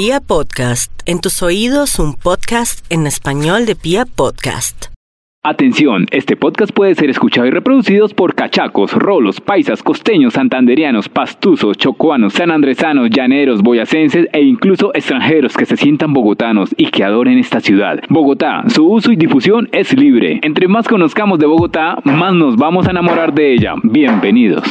Pia Podcast, en tus oídos un podcast en español de Pia Podcast. Atención, este podcast puede ser escuchado y reproducido por cachacos, rolos, paisas, costeños, santanderianos, pastuzos, chocuanos, sanandresanos, llaneros, boyacenses e incluso extranjeros que se sientan bogotanos y que adoren esta ciudad. Bogotá, su uso y difusión es libre. Entre más conozcamos de Bogotá, más nos vamos a enamorar de ella. Bienvenidos.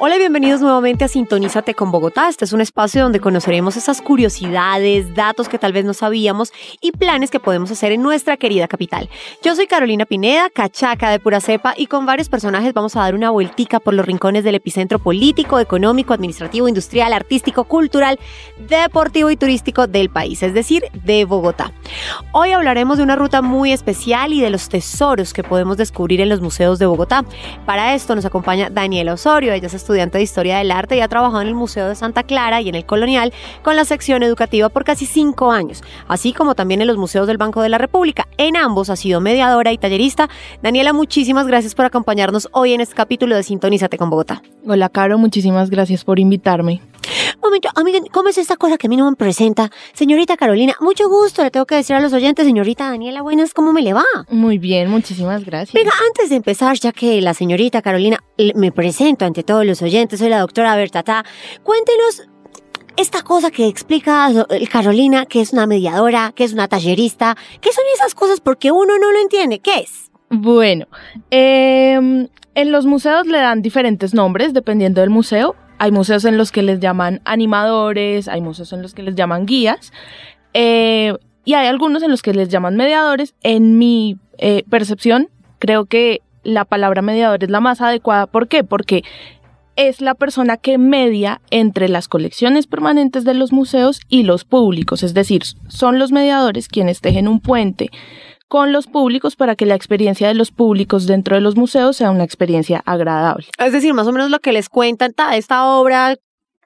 Hola y bienvenidos nuevamente a Sintonízate con Bogotá. Este es un espacio donde conoceremos esas curiosidades, datos que tal vez no sabíamos y planes que podemos hacer en nuestra querida capital. Yo soy Carolina Pineda, cachaca de pura cepa y con varios personajes vamos a dar una vueltica por los rincones del epicentro político, económico, administrativo, industrial, artístico, cultural, deportivo y turístico del país, es decir, de Bogotá. Hoy hablaremos de una ruta muy especial y de los tesoros que podemos descubrir en los museos de Bogotá. Para esto nos acompaña Daniela Osorio, ella es estudiante de Historia del Arte y ha trabajado en el Museo de Santa Clara y en el Colonial con la sección educativa por casi cinco años, así como también en los museos del Banco de la República. En ambos ha sido mediadora y tallerista. Daniela, muchísimas gracias por acompañarnos hoy en este capítulo de Sintonízate con Bogotá. Hola, Caro, muchísimas gracias por invitarme. Momento, amiga, ¿cómo es esta cosa que a mí no me presenta? Señorita Carolina, mucho gusto, le tengo que decir a los oyentes, señorita Daniela, buenas, ¿cómo me le va? Muy bien, muchísimas gracias. Venga, antes de empezar, ya que la señorita Carolina me presento ante todos los oyentes, soy la doctora Bertata, cuéntenos esta cosa que explica Carolina, que es una mediadora, que es una tallerista, ¿qué son esas cosas? Porque uno no lo entiende, ¿qué es? Bueno, eh, en los museos le dan diferentes nombres dependiendo del museo. Hay museos en los que les llaman animadores, hay museos en los que les llaman guías, eh, y hay algunos en los que les llaman mediadores. En mi eh, percepción, creo que la palabra mediador es la más adecuada. ¿Por qué? Porque es la persona que media entre las colecciones permanentes de los museos y los públicos, es decir, son los mediadores quienes tejen un puente con los públicos para que la experiencia de los públicos dentro de los museos sea una experiencia agradable. Es decir, más o menos lo que les cuentan, esta obra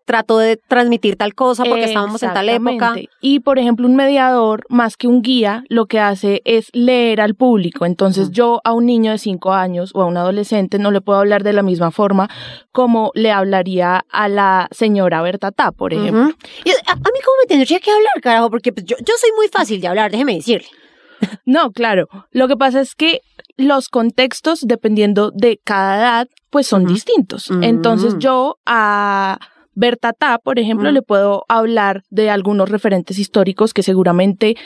trató de transmitir tal cosa porque estábamos en tal época. Y por ejemplo, un mediador, más que un guía, lo que hace es leer al público. Entonces, yo a un niño de cinco años o a un adolescente no le puedo hablar de la misma forma como le hablaría a la señora Bertatá, por ejemplo. y a, mí, ¿cómo me tendría que hablar, carajo? Porque pues, yo, yo soy muy fácil de hablar, déjeme decirle. No, claro. Lo que pasa es que los contextos, dependiendo de cada edad, pues son distintos. Entonces Mm. yo a Bertatá, por ejemplo, le puedo hablar de algunos referentes históricos que seguramente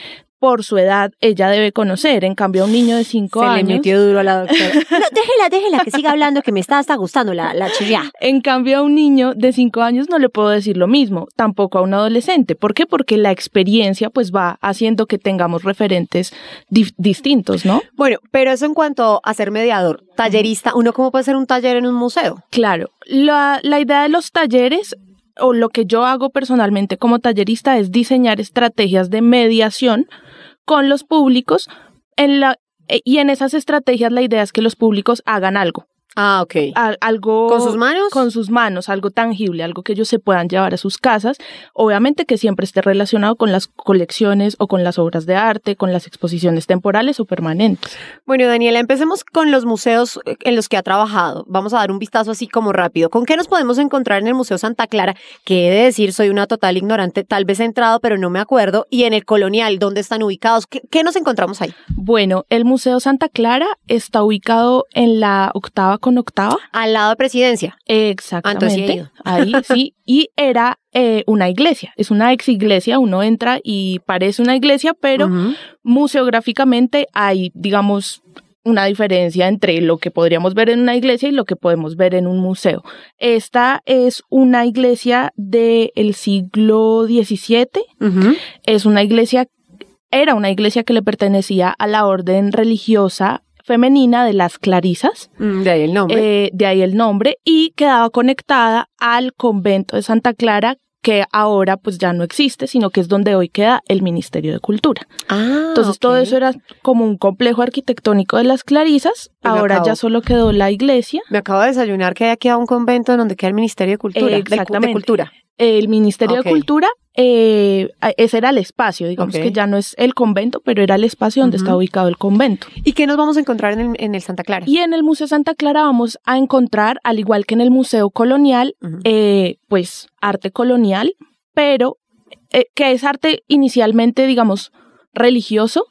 por su edad ella debe conocer. En cambio, a un niño de cinco Se años. le metió duro a la doctora. No, déjela, déjela, que siga hablando, que me está hasta gustando la, la chirriá. En cambio, a un niño de cinco años no le puedo decir lo mismo, tampoco a un adolescente. ¿Por qué? Porque la experiencia pues va haciendo que tengamos referentes distintos, ¿no? Bueno, pero eso en cuanto a ser mediador, tallerista, ¿uno cómo puede hacer un taller en un museo? Claro, la, la idea de los talleres o lo que yo hago personalmente como tallerista es diseñar estrategias de mediación con los públicos en la, eh, y en esas estrategias la idea es que los públicos hagan algo. Ah, ok. al- algo ¿Con sus manos? con sus manos, algo tangible, algo que ellos se puedan llevar a sus casas, obviamente que siempre esté relacionado con las colecciones o con las obras de arte, con las exposiciones temporales o permanentes. Bueno, Daniela, empecemos con los museos eh, en los que ha trabajado. Vamos a dar un vistazo así como rápido. ¿Con qué nos podemos encontrar en el Museo Santa Clara? Que he de decir, soy una total ignorante, tal vez he entrado, pero no me acuerdo. Y en el Colonial, ¿dónde están ubicados? ¿Qué, qué nos encontramos ahí? Bueno, el Museo Santa Clara está ubicado en la octava con octava. Al lado de Presidencia. Exactamente. Ah. Ahí sí. Y era eh, una iglesia. Es una ex iglesia. Uno entra y parece una iglesia, pero museográficamente hay, digamos, una diferencia entre lo que podríamos ver en una iglesia y lo que podemos ver en un museo. Esta es una iglesia del siglo XVII. Es una iglesia, era una iglesia que le pertenecía a la orden religiosa femenina de las Clarisas. Mm, De ahí el nombre. Eh, de ahí el nombre, y quedaba conectada al convento de Santa Clara, que ahora pues ya no existe, sino que es donde hoy queda el Ministerio de Cultura. ah, Entonces todo eso era como un complejo arquitectónico de las Clarisas, ahora acabo. ya solo quedó la iglesia, Me acabo de desayunar que hay aquí un convento donde queda el Ministerio de Cultura. Exactamente. De Cultura. el Ministerio de Cultura, eh, ese era el espacio, digamos que ya no es el convento, pero era el espacio donde está ubicado el convento. ¿Y qué nos vamos a encontrar en el, en el Santa Clara? Y en el Museo Santa Clara vamos a encontrar, al igual que en el Museo Colonial, eh, pues arte colonial, pero eh, que es arte inicialmente, digamos, religioso,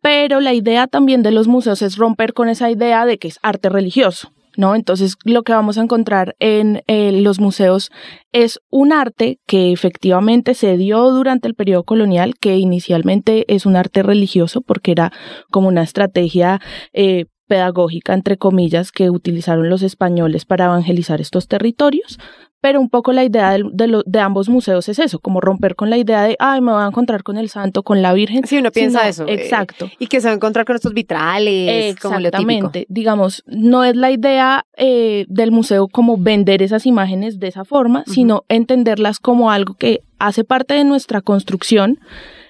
pero la idea también de los museos es romper con esa idea de que es arte religioso. ¿No? Entonces, lo que vamos a encontrar en eh, los museos es un arte que efectivamente se dio durante el periodo colonial, que inicialmente es un arte religioso, porque era como una estrategia eh, pedagógica, entre comillas, que utilizaron los españoles para evangelizar estos territorios, pero un poco la idea de, de, ambos museos es eso, como romper con la idea de, ay, me voy a encontrar con el santo, con la Virgen. Sí, uno piensa eso. Eh, exacto. y que se va a encontrar con estos vitrales, Exactamente. Digamos, no es la idea eh, del museo como vender esas imágenes de esa forma, sino entenderlas como algo que hace parte de nuestra construcción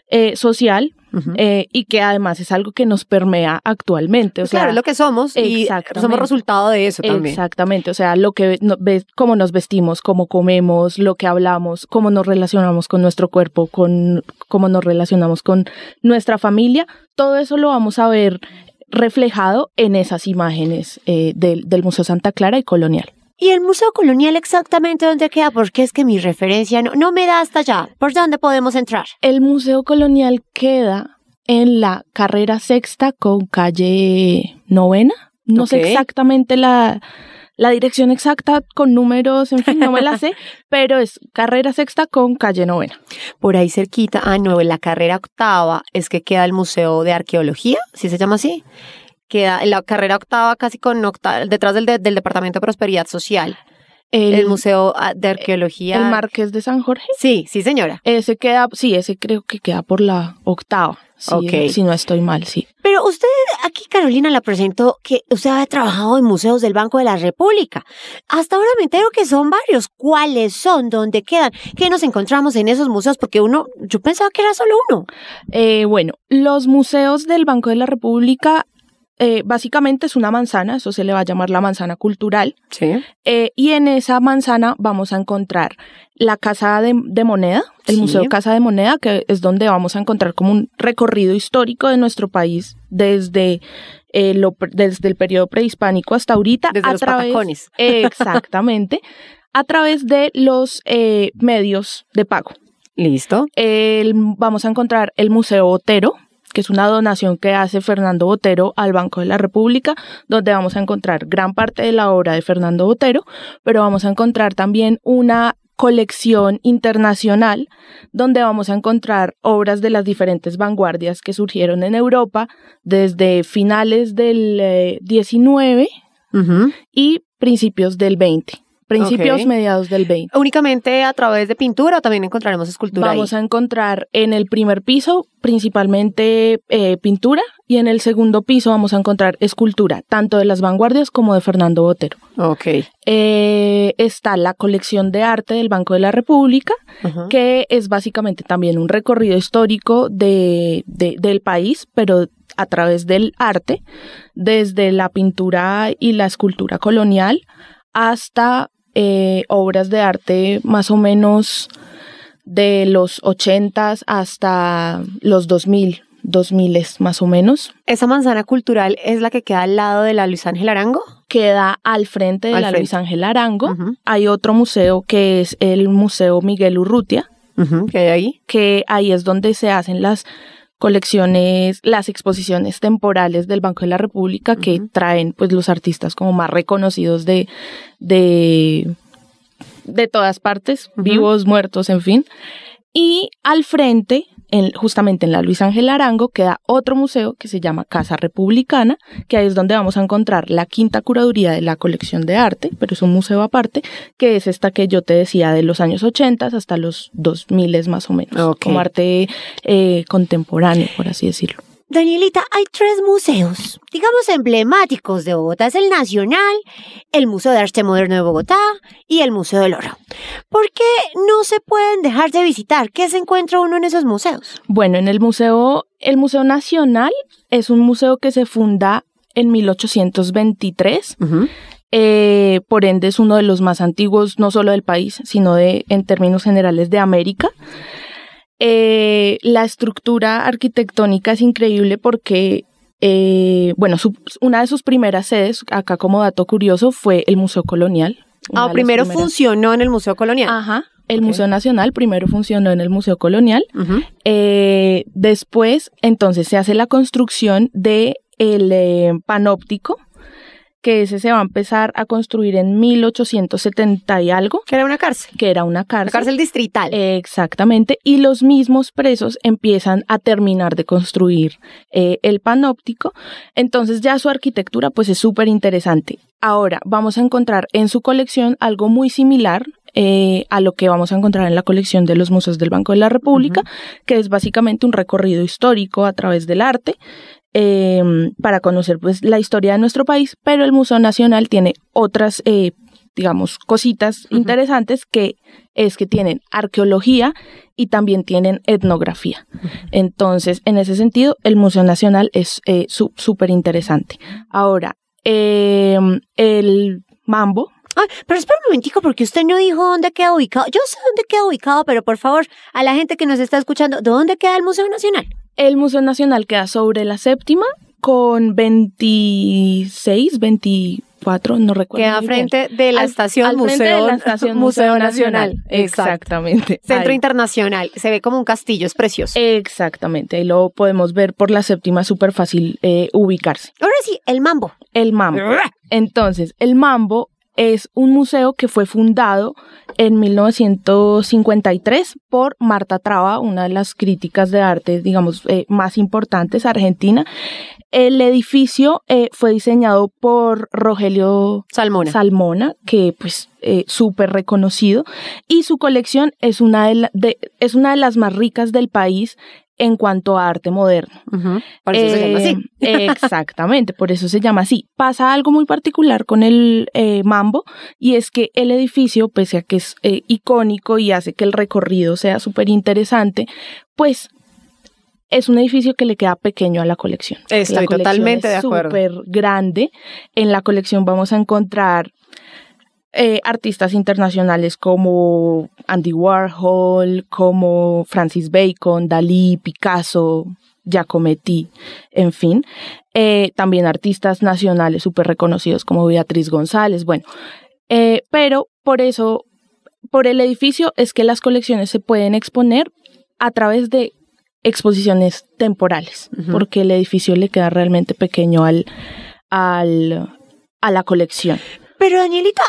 eh, social, eh, y que además es algo que nos permea actualmente. O sea, claro, es lo que somos y somos resultado de eso también. Exactamente, o sea, lo que ves, cómo nos vestimos, cómo comemos, lo que hablamos, cómo nos relacionamos con nuestro cuerpo, con cómo nos relacionamos con nuestra familia, todo eso lo vamos a ver reflejado en esas imágenes eh, del, del Museo Santa Clara y Colonial. ¿Y el Museo Colonial exactamente dónde queda? Porque es que mi referencia no, no me da hasta allá. ¿Por dónde podemos entrar? El Museo Colonial queda en la carrera sexta con calle novena. No sé exactamente la, la dirección exacta con números, en fin, no me la sé, pero es carrera sexta con calle novena. Por ahí cerquita, ah, no, en la carrera octava es que queda el Museo de Arqueología, ¿sí se llama así? Queda en la carrera octava casi con octava, detrás del, del Departamento de Prosperidad Social. El, Museo ah, de Arqueología. ¿El Marqués de San Jorge? Sí, sí, señora. Ese queda, sí, ese creo que queda por la octava. Sí, Si no estoy mal, sí. Pero usted, aquí Carolina la presentó que usted ha trabajado en museos del Banco de la República. Hasta ahora me entero que son varios. ¿Cuáles son? ¿Dónde quedan? ¿Qué nos encontramos en esos museos? Porque uno, yo pensaba que era solo uno. Eh, bueno, los museos del Banco de la República eh, básicamente es una manzana, eso se le va a llamar la manzana cultural. Sí. Eh, y en esa manzana vamos a encontrar la Casa de, Moneda, el Museo Casa de Moneda, que es donde vamos a encontrar como un recorrido histórico de nuestro país desde, eh, lo, desde el periodo prehispánico hasta ahorita. Desde los través, Exactamente. a través de los medios de pago. Listo. vamos a encontrar el Museo Otero, que es una donación que hace Fernando Botero al Banco de la República, donde vamos a encontrar gran parte de la obra de Fernando Botero, pero vamos a encontrar también una colección internacional donde vamos a encontrar obras de las diferentes vanguardias que surgieron en Europa desde finales del 19 eh, y principios del 20 principios mediados del 20. ¿Únicamente a través de pintura o también encontraremos escultura? Vamos a encontrar en el primer piso principalmente eh, pintura y en el segundo piso vamos a encontrar escultura, tanto de las vanguardias como de Fernando Botero. Ok. Eh, está la colección de arte del Banco de la República, que es básicamente también un recorrido histórico de, del país, pero a través del arte, desde la pintura y la escultura colonial hasta eh, obras de arte más o menos de los 80 hasta los 2000, 2000 más o menos. ¿Esa manzana cultural es la que queda al lado de la Luis Ángel Arango? Queda al frente de la Luis Ángel Arango. Hay otro museo que es el Museo Miguel Urrutia. ¿Qué hay ahí? Que ahí es donde se hacen las colecciones, las exposiciones temporales del Banco de la República que traen pues los artistas como más reconocidos de, de, de todas partes, vivos, muertos, en fin. Y al frente justamente en la Luis Ángel Arango queda otro museo que se llama Casa Republicana, que ahí es donde vamos a encontrar la quinta curaduría de la colección de arte, pero es un museo aparte, que es esta que yo te decía de los años 80 hasta los 2000 más o menos, como arte eh, contemporáneo, por así decirlo. Danielita, hay tres museos, digamos emblemáticos de Bogotá. Es el Nacional, el Museo de Arte Moderno de Bogotá y el Museo del Oro. ¿Por qué no se pueden dejar de visitar? ¿Qué se encuentra uno en esos museos? Bueno, en el Museo, el Museo Nacional es un museo que se funda en 1823. Eh, por ende es uno de los más antiguos, no solo del país, sino de, en términos generales, de América. Eh, la estructura arquitectónica es increíble porque, eh, bueno, una de sus primeras sedes, acá como dato curioso, fue el Museo Colonial. Ah, primero funcionó en el Museo Colonial. Ajá. El. Museo Nacional primero funcionó en el Museo Colonial. Eh, después, entonces, se hace la construcción de el eh, panóptico, que ese se va a empezar a construir en 1870 y algo, Que era una cárcel. que era una cárcel. La cárcel distrital. Exactamente, y los mismos presos empiezan a terminar de construir eh, el panóptico, entonces ya su arquitectura pues es súper interesante. Ahora vamos a encontrar en su colección algo muy similar eh, a lo que vamos a encontrar en la colección de los museos del Banco de la República, que es básicamente un recorrido histórico a través del arte. Eh, para conocer pues la historia de nuestro país, pero el Museo Nacional tiene otras eh, digamos, cositas interesantes que es que tienen arqueología y también tienen etnografía. Entonces, en ese sentido, el Museo Nacional es eh, su- súper interesante. Ahora, eh, el mambo, Ay, pero espera un momentico, porque usted no dijo dónde queda ubicado. Yo sé dónde queda ubicado, pero por favor, a la gente que nos está escuchando, ¿dónde queda el Museo Nacional? El Museo Nacional queda sobre la séptima con 26, 24, no recuerdo. Queda bien. frente de la Al- estación al frente Museo, de la estación Museo Nacional. Exactamente. Centro Ahí. Internacional. Se ve como un castillo, es precioso. Exactamente, ahí lo podemos ver por la séptima, súper fácil eh, ubicarse. Ahora sí, el mambo. El Mambo. Entonces, el Mambo es un museo que fue fundado en 1953 por Marta Traba, una de las críticas de arte, digamos, eh, más importantes argentina. El edificio eh, fue diseñado por Rogelio Salmona. Salmona, que pues eh, súper reconocido, y su colección es una de, la- de- es una de las más ricas del país en cuanto a arte moderno. Por eso se llama así. Eh, Exactamente, por eso se llama así. Pasa algo muy particular con el eh, Mambo y es que el edificio, pese a que es eh, icónico y hace que el recorrido sea súper interesante, pues es un edificio que le queda pequeño a la colección. Estoy La colección totalmente es de acuerdo. Súper grande. En la colección vamos a encontrar eh, artistas internacionales como Andy Warhol, como Francis Bacon, Dalí, Picasso, Giacometti, en fin. Eh, también artistas nacionales súper reconocidos como Beatriz González, bueno. Eh, pero por eso, por el edificio es que las colecciones se pueden exponer a través de exposiciones temporales, porque el edificio le queda realmente pequeño al, al, a la colección. Pero Danielita,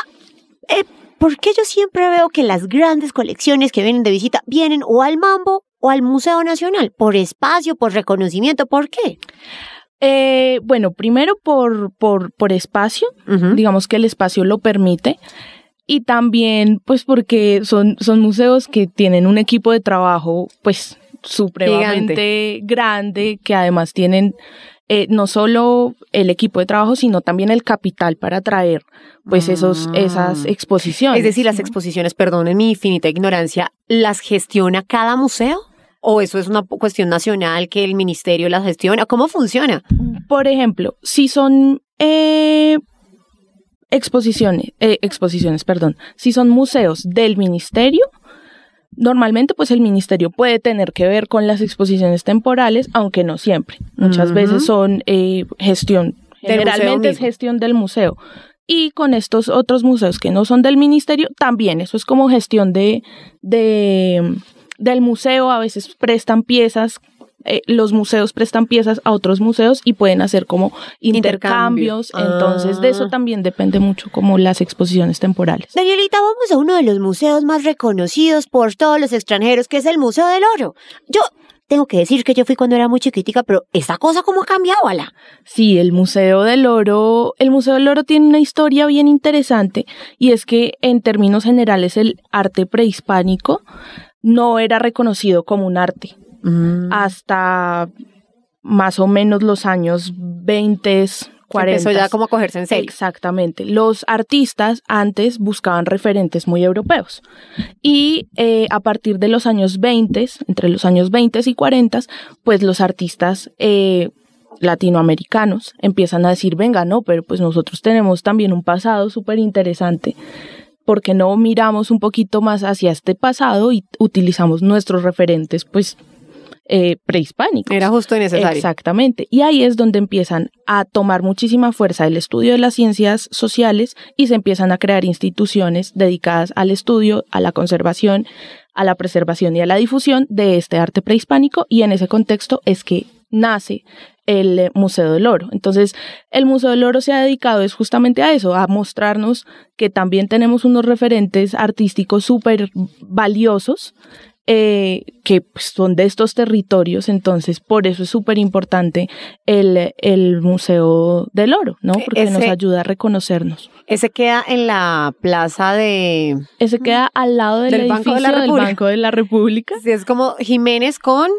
eh, ¿por qué yo siempre veo que las grandes colecciones que vienen de visita vienen o al Mambo o al Museo Nacional? ¿Por espacio, por reconocimiento? ¿Por qué? Eh, bueno, primero por, por, por espacio, digamos que el espacio lo permite. Y también, pues, porque son, son museos que tienen un equipo de trabajo, pues, supremamente grande, que además tienen eh, no solo el equipo de trabajo, sino también el capital para traer, pues, esos, Ah. esas exposiciones. Es decir, las ¿no? exposiciones, perdonen mi infinita ignorancia, ¿las gestiona cada museo? ¿O eso es una cuestión nacional que el ministerio las gestiona? ¿Cómo funciona? Por ejemplo, si son eh, exposiciones, eh, exposiciones, perdón, si son museos del ministerio, normalmente pues el ministerio puede tener que ver con las exposiciones temporales, aunque no siempre. Muchas veces son eh, gestión, generalmente es gestión del museo. Y con estos otros museos que no son del ministerio, también eso es como gestión de, de del museo, a veces prestan piezas eh, los museos prestan piezas a otros museos y pueden hacer como Intercambio. intercambios. Entonces, de Ah. eso también depende mucho como las exposiciones temporales. Danielita, vamos a uno de los museos más reconocidos por todos los extranjeros, que es el Museo del Oro. Yo tengo que decir que yo fui cuando era muy chiquitica, pero esta cosa cómo ha cambiado, ala. Sí, el Museo del Oro, el Museo del Oro tiene una historia bien interesante y es que en términos generales el arte prehispánico no era reconocido como un arte hasta más o menos los años 20, 40. Empezó ya como a cogerse en serio. Exactamente. Los artistas antes buscaban referentes muy europeos y eh, a partir de los años 20, entre los años 20 y 40, pues los artistas eh, latinoamericanos empiezan a decir, venga, no, pero pues nosotros tenemos también un pasado súper interesante. porque no miramos un poquito más hacia este pasado y utilizamos nuestros referentes, pues eh, prehispánicos. Era justo y necesario. Exactamente. Y ahí es donde empiezan a tomar muchísima fuerza el estudio de las ciencias sociales y se empiezan a crear instituciones dedicadas al estudio, a la conservación, a la preservación y a la difusión de este arte prehispánico y en ese contexto es que nace el eh, Museo del Oro. Entonces, el Museo del Oro se ha dedicado es justamente a eso, a mostrarnos que también tenemos unos referentes artísticos súper valiosos eh, que pues, son de estos territorios, entonces por eso es súper importante el, el, Museo del Oro, ¿no? Porque Ese- nos ayuda a reconocernos. Ese queda en la plaza de... Ese queda al lado del, Del Banco de la del República. Banco de la República. Sí, es como Jiménez con...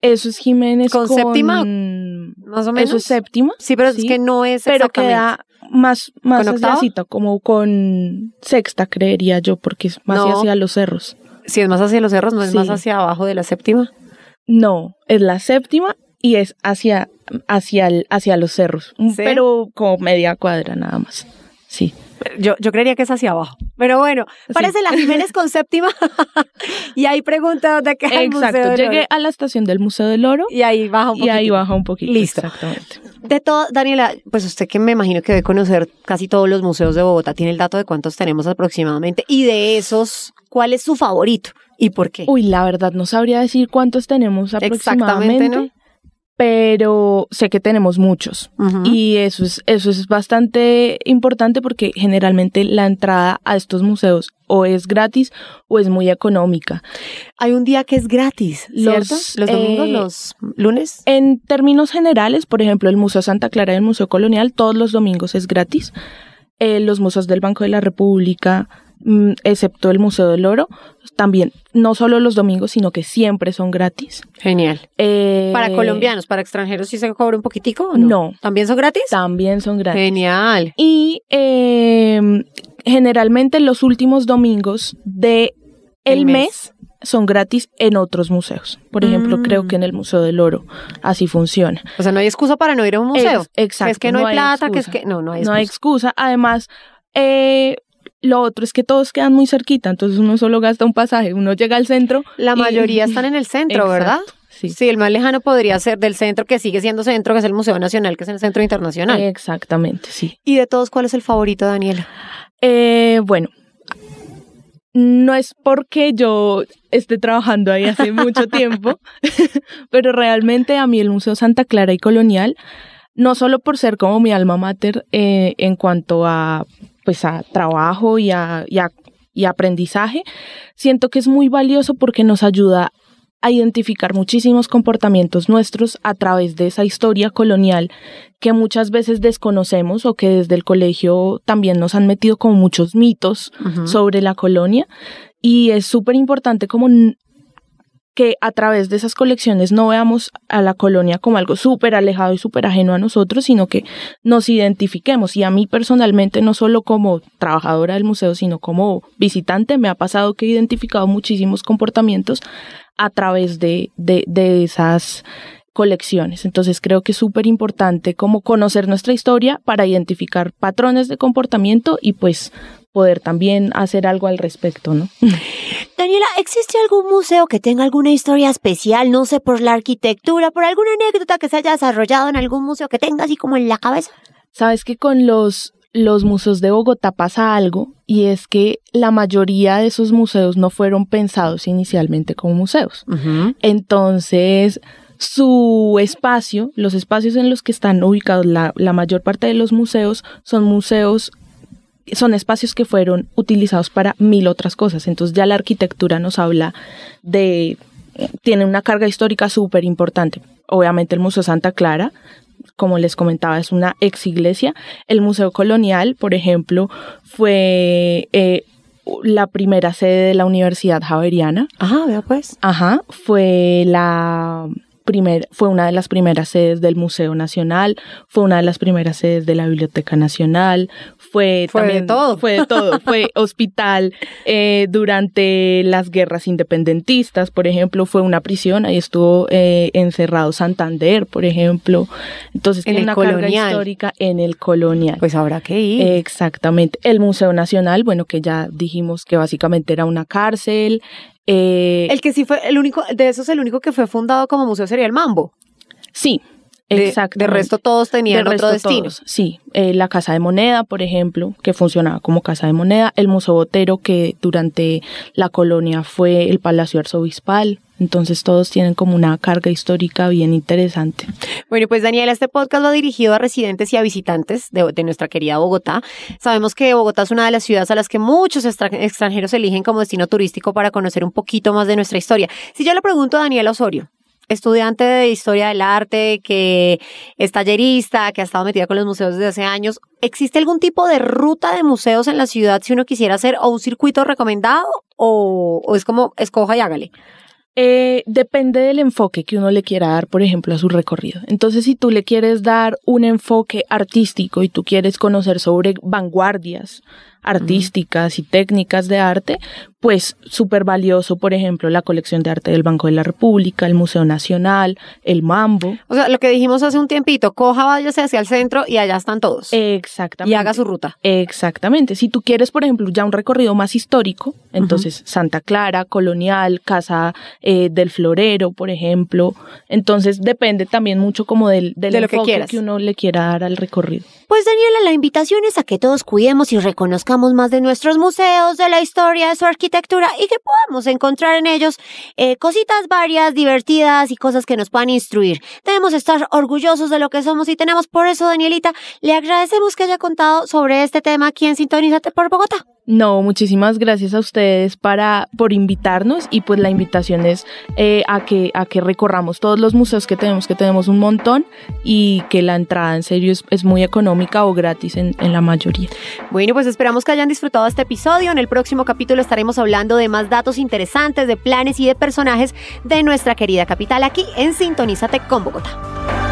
Eso es Jiménez ¿Con séptima? con- Más o menos. Eso es séptima. Sí, pero es sí. que no es pero exactamente. queda más, más hacia como con sexta, creería yo, porque es más No. hacia los cerros. Si es más hacia los cerros, no es Sí. más hacia abajo de la séptima. No, es la séptima y es hacia, hacia, el- hacia los cerros, pero como media cuadra nada más. Sí. Yo, yo creería que es hacia abajo. Pero bueno, parece la Jiménez con séptima. y ahí pregunta dónde queda el Museo Llegué a la estación del Museo del Oro Y ahí baja un y ahí poquito. baja un poquito. Listo. Exactamente. De todo, Daniela, pues usted que me imagino que debe conocer casi todos los museos de Bogotá, tiene el dato de cuántos tenemos aproximadamente. Y de esos, ¿cuál es su favorito? ¿Y por qué? Uy, la verdad no sabría decir cuántos tenemos aproximadamente. Exactamente, ¿no? Pero sé que tenemos muchos. Y eso es, eso es bastante importante porque generalmente la entrada a estos museos o es gratis o es muy económica. Hay un día que es gratis, ¿cierto? Los, Los domingos, eh, los lunes. En términos generales, por ejemplo, el Museo Santa Clara y el Museo Colonial, todos los domingos es gratis. Eh, los museos del Banco de la República, excepto el Museo del Oro, también, no solo los domingos, sino que siempre son gratis. Genial. Eh, Para colombianos, para extranjeros, ¿sí se cobra un poquitico o no? No. ¿También son gratis? También son gratis. Genial. Y eh, generalmente los últimos domingos de el El mes. mes. son gratis en otros museos. Por ejemplo, Mm. creo que en el Museo del Oro así funciona. O sea, no hay excusa para no ir a un museo. Ex- exacto. Que es que no, hay plata, que es excusa. que... No, no hay No excusa. hay excusa. Además, eh, lo otro es que todos quedan muy cerquita, entonces uno solo gasta un pasaje, uno llega al centro. La y- mayoría están en el centro, Exacto, ¿verdad? Sí. Sí, el más lejano podría ser del centro, que sigue siendo centro, que es el Museo Nacional, que es el Centro Internacional. Exactamente, sí. ¿Y de todos cuál es el favorito, Daniela? Eh, bueno, no es porque yo esté trabajando ahí hace mucho tiempo, pero realmente a mí el Museo Santa Clara y Colonial, no solo por ser como mi alma mater eh, en cuanto a, pues a trabajo y a, y a- y aprendizaje, siento que es muy valioso porque nos ayuda a identificar muchísimos comportamientos nuestros a través de esa historia colonial que muchas veces desconocemos o que desde el colegio también nos han metido como muchos mitos sobre la colonia. Y es súper importante como que a través de esas colecciones no veamos a la colonia como algo súper alejado y súper ajeno a nosotros, sino que nos identifiquemos. Y a mí personalmente, no solo como trabajadora del museo, sino como visitante, me ha pasado que he identificado muchísimos comportamientos a través de, de, de esas colecciones. Entonces creo que es súper importante como conocer nuestra historia para identificar patrones de comportamiento y pues poder también hacer algo al respecto, ¿no? Daniela, ¿existe algún museo que tenga alguna historia especial, no sé, por la arquitectura, por alguna anécdota que se haya desarrollado en algún museo que tenga así como en la cabeza? Sabes que con los, los museos de Bogotá pasa algo y es que la mayoría de esos museos no fueron pensados inicialmente como museos. Entonces, su espacio, los espacios en los que están ubicados la, la mayor parte de los museos son museos son espacios que fueron utilizados para mil otras cosas. Entonces ya la arquitectura nos habla de, tiene una carga histórica súper importante. Obviamente el Museo Santa Clara, como les comentaba, es una ex iglesia. El Museo Colonial, por ejemplo, fue eh, la primera sede de la Universidad Javeriana. Ajá, vea pues. Ajá, fue la primer, fue una de las primeras sedes del Museo Nacional, fue una de las primeras sedes de la Biblioteca Nacional, fue, Fue de también, todo. fue de todo, fue hospital eh, durante las guerras independentistas, por ejemplo, fue una prisión, ahí estuvo eh, encerrado Santander, por ejemplo, entonces En tiene una carga histórica en el colonial. Pues habrá que ir. Exactamente. El Museo Nacional, bueno, que ya dijimos que básicamente era una cárcel. Eh, El que sí fue el único, de esos el único que fue fundado como museo sería el Mambo. sí, exacto. de resto todos tenían De otro destino. todos, sí, Eh, la Casa de Moneda, por ejemplo, que funcionaba como Casa de Moneda, el Museo Botero, que durante la colonia fue el Palacio Arzobispal, entonces todos tienen como una carga histórica bien interesante. Bueno, pues Daniela, este podcast va dirigido a residentes y a visitantes de, nuestra querida Bogotá. Sabemos que Bogotá es una de las ciudades a las que muchos extra- extranjeros eligen como destino turístico para conocer un poquito más de nuestra historia. Si yo le pregunto a Daniela Osorio, estudiante de historia del arte, que es tallerista, que ha estado metida con los museos desde hace años, ¿existe algún tipo de ruta de museos en la ciudad si uno quisiera hacer o un circuito recomendado o, o es como escoja y hágale? Eh, depende del enfoque que uno le quiera dar, por ejemplo, a su recorrido. Entonces, si tú le quieres dar un enfoque artístico y tú quieres conocer sobre vanguardias artísticas y técnicas de arte, pues súper valioso, por ejemplo, la colección de arte del Banco de la República, el Museo Nacional, el Mambo. O sea, lo que dijimos hace un tiempito, coja, váyase hacia el centro y allá están todos. Exactamente. y haga su ruta. Exactamente. Si tú quieres, por ejemplo, ya un recorrido más histórico, entonces Santa Clara, Colonial, Casa eh, del Florero, por ejemplo. Entonces depende también mucho como del, del De lo que enfoque quieras. uno le quiera dar al recorrido. Pues Daniela, la invitación es a que todos cuidemos y reconozcamos más de nuestros museos, de la historia, de su arquitectura y que podamos encontrar en ellos eh, cositas varias, divertidas y cosas que nos puedan instruir. Debemos estar orgullosos de lo que somos y tenemos. Por eso, Danielita, le agradecemos que haya contado sobre este tema aquí en Sintonízate por Bogotá. No, muchísimas gracias a ustedes para, por invitarnos y pues la invitación es eh, a, que, a que recorramos todos los museos que tenemos, que tenemos un montón y que la entrada en serio es, es muy económica o gratis en, en la mayoría. Bueno, pues esperamos que hayan disfrutado este episodio. En el próximo capítulo estaremos hablando de más datos interesantes, de planes y de personajes de nuestra querida capital aquí en Sintonízate con Bogotá.